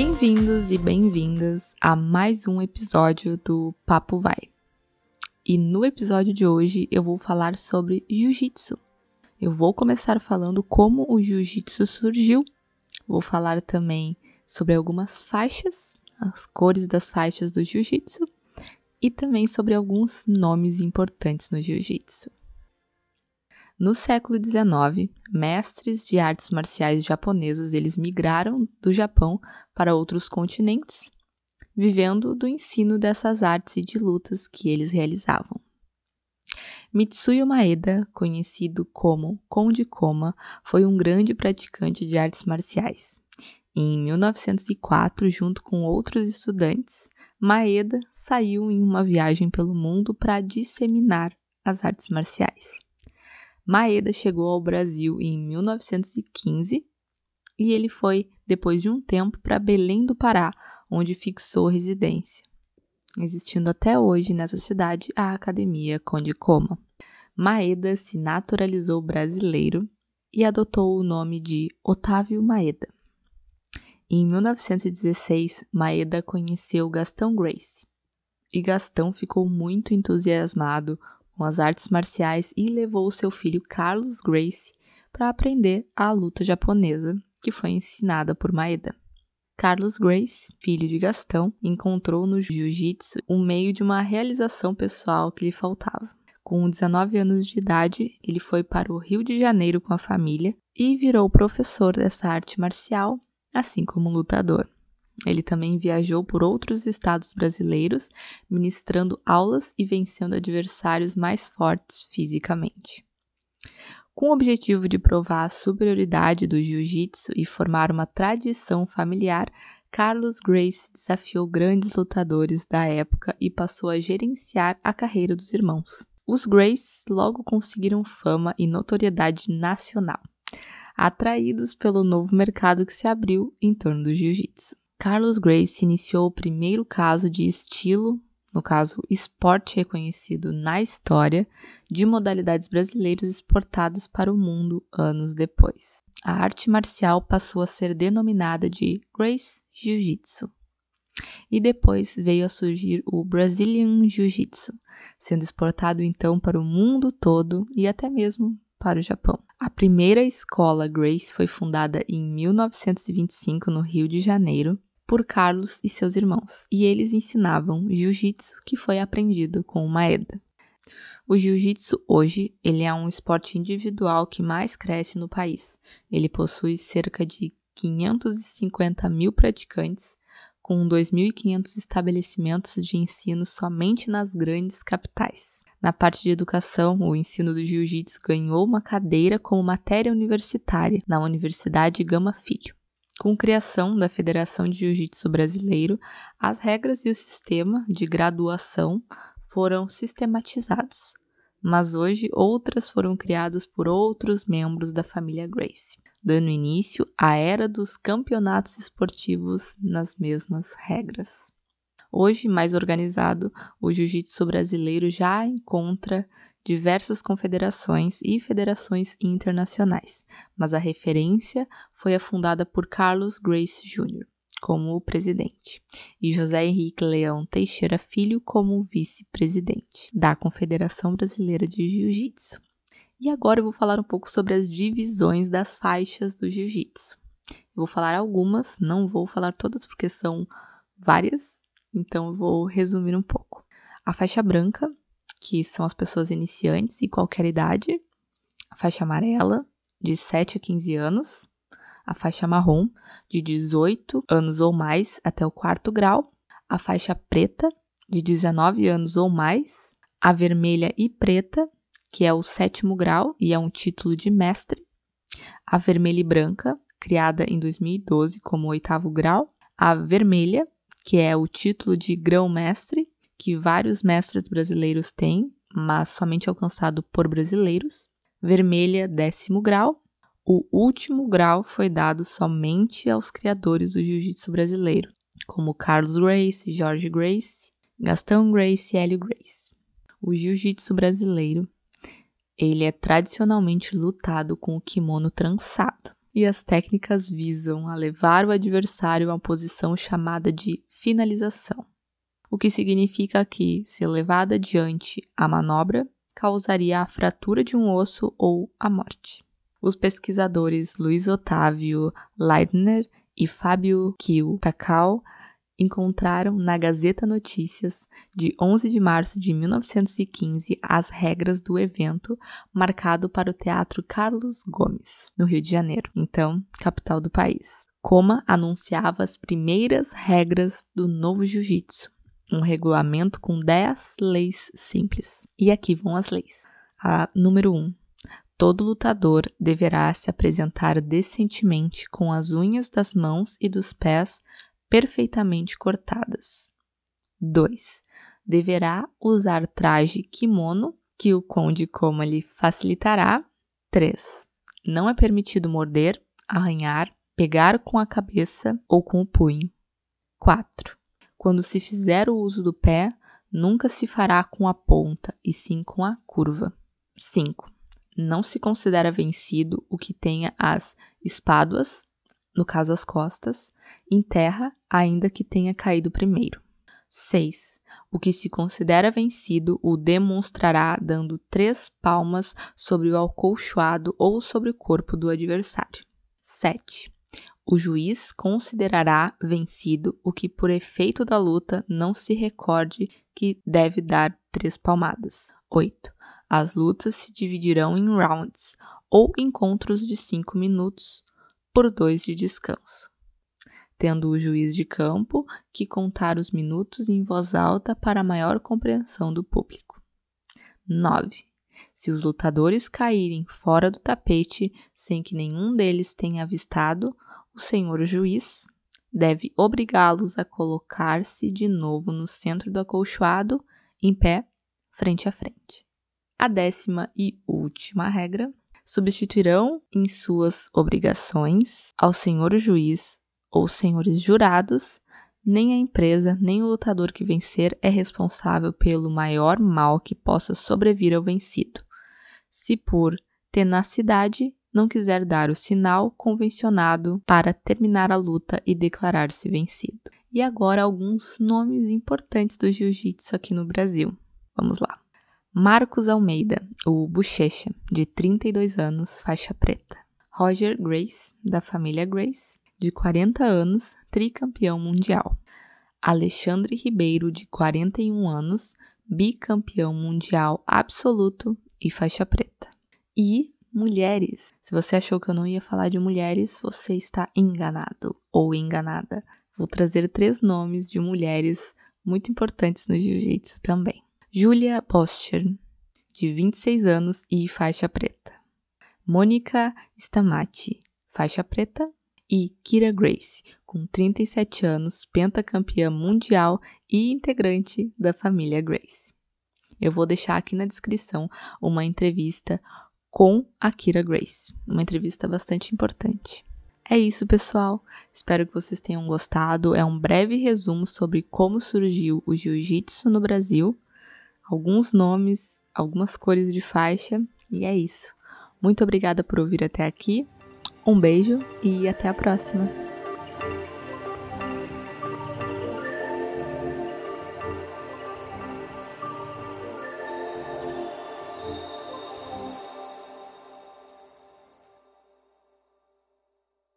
Bem-vindos e bem-vindas a mais um episódio do Papo Vai. E no episódio de hoje eu vou falar sobre jiu-jitsu. Eu vou começar falando como o jiu-jitsu surgiu. Vou falar também sobre algumas faixas, as cores das faixas do jiu-jitsu e também sobre alguns nomes importantes no jiu-jitsu. No século XIX, mestres de artes marciais japonesas eles migraram do Japão para outros continentes, vivendo do ensino dessas artes e de lutas que eles realizavam. Mitsuyo Maeda, conhecido como Conde Koma, foi um grande praticante de artes marciais. Em 1904, junto com outros estudantes, Maeda saiu em uma viagem pelo mundo para disseminar as artes marciais. Maeda chegou ao Brasil em 1915 e ele foi, depois de um tempo, para Belém do Pará, onde fixou residência, existindo até hoje nessa cidade a Academia Conde Coma. Maeda se naturalizou brasileiro e adotou o nome de Otávio Maeda. Em 1916, Maeda conheceu Gastão Grace, e Gastão ficou muito entusiasmado com as artes marciais e levou seu filho Carlos Grace para aprender a luta japonesa, que foi ensinada por Maeda. Carlos Grace, filho de Gastão, encontrou no jiu-jitsu um meio de uma realização pessoal que lhe faltava. Com 19 anos de idade, ele foi para o Rio de Janeiro com a família e virou professor dessa arte marcial assim como lutador. Ele também viajou por outros estados brasileiros, ministrando aulas e vencendo adversários mais fortes fisicamente. Com o objetivo de provar a superioridade do jiu-jitsu e formar uma tradição familiar, Carlos Grace desafiou grandes lutadores da época e passou a gerenciar a carreira dos irmãos. Os Grace logo conseguiram fama e notoriedade nacional atraídos pelo novo mercado que se abriu em torno do jiu-jitsu. Carlos Grace iniciou o primeiro caso de estilo, no caso, esporte reconhecido na história, de modalidades brasileiras exportadas para o mundo anos depois. A arte marcial passou a ser denominada de Grace Jiu-Jitsu. E depois veio a surgir o Brazilian Jiu-Jitsu, sendo exportado então para o mundo todo e até mesmo para o Japão. A primeira escola Grace foi fundada em 1925 no Rio de Janeiro por Carlos e seus irmãos, e eles ensinavam jiu-jitsu que foi aprendido com o Maeda. O jiu-jitsu hoje ele é um esporte individual que mais cresce no país. Ele possui cerca de 550 mil praticantes, com 2.500 estabelecimentos de ensino somente nas grandes capitais. Na parte de educação, o ensino do jiu-jitsu ganhou uma cadeira como matéria universitária na Universidade Gama Filho. Com a criação da Federação de Jiu-Jitsu Brasileiro, as regras e o sistema de graduação foram sistematizados, mas hoje outras foram criadas por outros membros da família Grace, dando início à era dos campeonatos esportivos nas mesmas regras. Hoje, mais organizado, o jiu-jitsu brasileiro já encontra diversas confederações e federações internacionais, mas a referência foi a fundada por Carlos Grace Jr. como presidente e José Henrique Leão Teixeira Filho como vice-presidente da Confederação Brasileira de Jiu-Jitsu. E agora eu vou falar um pouco sobre as divisões das faixas do jiu-jitsu. vou falar algumas, não vou falar todas porque são várias, então eu vou resumir um pouco. A faixa branca, que são as pessoas iniciantes e qualquer idade. A faixa amarela, de 7 a 15 anos. A faixa marrom, de 18 anos ou mais até o quarto grau. A faixa preta, de 19 anos ou mais. A vermelha e preta, que é o sétimo grau e é um título de mestre. A vermelha e branca, criada em 2012 como oitavo grau. A vermelha, que é o título de grão-mestre, que vários mestres brasileiros têm, mas somente alcançado por brasileiros. Vermelha, décimo grau. O último grau foi dado somente aos criadores do jiu-jitsu brasileiro, como Carlos Grace, Jorge Grace, Gastão Grace e Hélio Grace. O jiu-jitsu brasileiro ele é tradicionalmente lutado com o kimono trançado. e as técnicas visam a levar o adversário a uma posição chamada de finalização, o que significa que, se levada adiante a manobra, causaria a fratura de um osso ou a morte. Os pesquisadores Luiz Otávio Leitner e Fábio Kiel Takao encontraram na Gazeta Notícias de 11 de março de 1915 as regras do evento marcado para o Teatro Carlos Gomes, no Rio de Janeiro, então capital do país. Coma anunciava as primeiras regras do novo jiu-jitsu, um regulamento com 10 leis simples. E aqui vão as leis. A número 1. Todo lutador deverá se apresentar decentemente com as unhas das mãos e dos pés perfeitamente cortadas. 2. Deverá usar traje kimono, que o conde coma lhe facilitará. 3. Não é permitido morder, arranhar, pegar com a cabeça ou com o punho. 4. Quando se fizer o uso do pé, nunca se fará com a ponta, e sim com a curva. 5. Não se considera vencido o que tenha as espáduas, no caso as costas, em terra, ainda que tenha caído primeiro. 6. O que se considera vencido o demonstrará dando três palmas sobre o alcolchoado ou sobre o corpo do adversário. 7. O juiz considerará vencido o que, por efeito da luta, não se recorde que deve dar três palmadas. 8. As lutas se dividirão em rounds, ou encontros de 5 minutos, por dois de descanso, tendo o juiz de campo que contar os minutos em voz alta para maior compreensão do público. 9. Se os lutadores caírem fora do tapete sem que nenhum deles tenha avistado, o senhor juiz deve obrigá-los a colocar-se de novo no centro do acolchoado, em pé, frente a frente. A décima e última regra substituirão em suas obrigações ao senhor juiz ou senhores jurados, nem a empresa nem o lutador que vencer é responsável pelo maior mal que possa sobrevir ao vencido. Se por tenacidade não quiser dar o sinal convencionado para terminar a luta e declarar-se vencido. E agora alguns nomes importantes do jiu-jitsu aqui no Brasil. Vamos lá. Marcos Almeida, o Bochecha, de 32 anos, faixa preta. Roger Grace, da família Grace, de 40 anos, tricampeão mundial. Alexandre Ribeiro, de 41 anos, bicampeão mundial absoluto e faixa preta. E mulheres. Se você achou que eu não ia falar de mulheres, você está enganado ou enganada. Vou trazer três nomes de mulheres muito importantes no jiu-jitsu também. Julia Poscher, de 26 anos e faixa preta. Mônica Stamati, faixa preta. E Kira Grace, com 37 anos, pentacampeã mundial e integrante da família Grace. Eu vou deixar aqui na descrição uma entrevista com a Kira Grace, uma entrevista bastante importante. É isso, pessoal. Espero que vocês tenham gostado. É um breve resumo sobre como surgiu o jiu-jitsu no Brasil alguns nomes, algumas cores de faixa e é isso. Muito obrigada por ouvir até aqui. Um beijo e até a próxima.